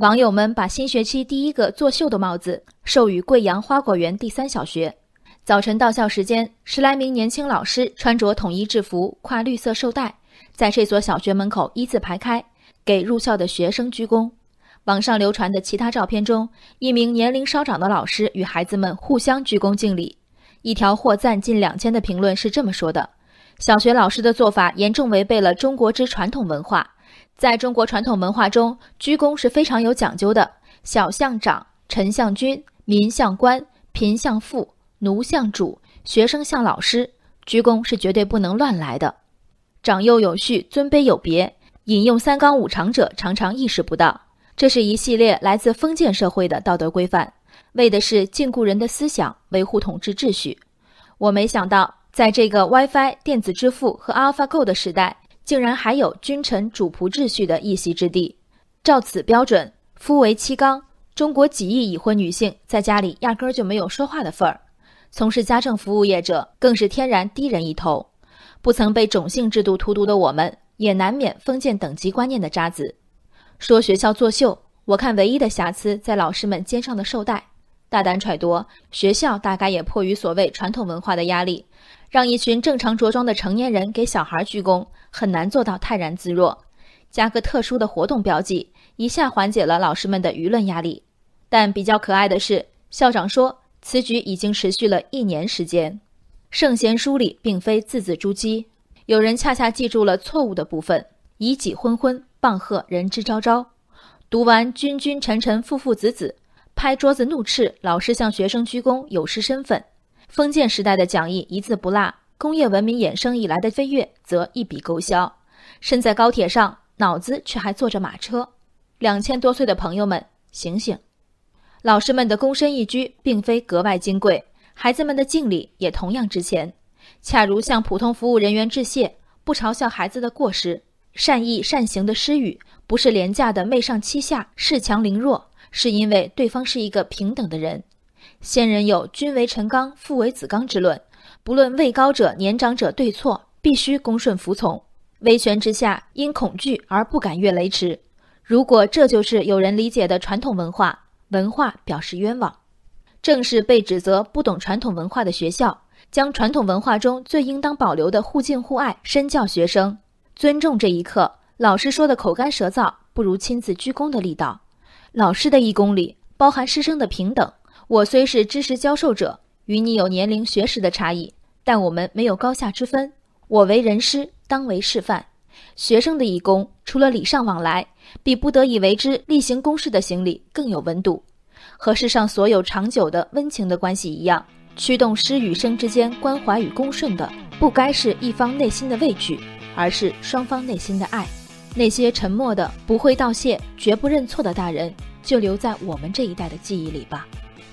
网友们把新学期第一个作秀的帽子授予贵阳花果园第三小学。早晨到校时间，十来名年轻老师穿着统一制服，挎绿色绶带，在这所小学门口一字排开，给入校的学生鞠躬。网上流传的其他照片中，一名年龄稍长的老师与孩子们互相鞠躬敬礼。一条获赞近两千的评论是这么说的：“小学老师的做法严重违背了中国之传统文化。在中国传统文化中，鞠躬是非常有讲究的。小向长，臣向君，民向官，贫向富，奴向主，学生向老师。鞠躬是绝对不能乱来的。长幼有序，尊卑有别。引用三纲五常者常常意识不到。”这是一系列来自封建社会的道德规范，为的是禁锢人的思想，维护统治秩序。我没想到，在这个 WiFi、电子支付和 AlphaGo 的时代，竟然还有君臣主仆秩序的一席之地。照此标准，夫为妻纲，中国几亿已婚女性在家里压根儿就没有说话的份儿。从事家政服务业者更是天然低人一头。不曾被种姓制度荼毒的我们，也难免封建等级观念的渣子。说学校作秀，我看唯一的瑕疵在老师们肩上的绶带。大胆揣度，学校大概也迫于所谓传统文化的压力，让一群正常着装的成年人给小孩鞠躬，很难做到泰然自若。加个特殊的活动标记，一下缓解了老师们的舆论压力。但比较可爱的是，校长说此举已经持续了一年时间。圣贤书里并非字字珠玑，有人恰恰记住了错误的部分，以己昏昏。棒喝人之昭昭，读完君君臣臣父父子子，拍桌子怒斥老师向学生鞠躬有失身份。封建时代的讲义一字不落，工业文明衍生以来的飞跃则一笔勾销。身在高铁上，脑子却还坐着马车。两千多岁的朋友们，醒醒！老师们的躬身一鞠并非格外金贵，孩子们的敬礼也同样值钱。恰如向普通服务人员致谢，不嘲笑孩子的过失。善意善行的施予，不是廉价的媚上欺下、恃强凌弱，是因为对方是一个平等的人。先人有“君为臣纲，父为子纲”之论，不论位高者、年长者对错，必须恭顺服从。威权之下，因恐惧而不敢越雷池。如果这就是有人理解的传统文化，文化表示冤枉。正是被指责不懂传统文化的学校，将传统文化中最应当保留的互敬互爱身教学生。尊重这一刻，老师说的口干舌燥，不如亲自鞠躬的力道。老师的一公里包含师生的平等。我虽是知识教授者，与你有年龄学识的差异，但我们没有高下之分。我为人师，当为示范。学生的一躬，除了礼尚往来，比不得已为之例行公事的行礼更有温度。和世上所有长久的温情的关系一样，驱动师与生之间关怀与恭顺的，不该是一方内心的畏惧。而是双方内心的爱。那些沉默的、不会道谢、绝不认错的大人，就留在我们这一代的记忆里吧。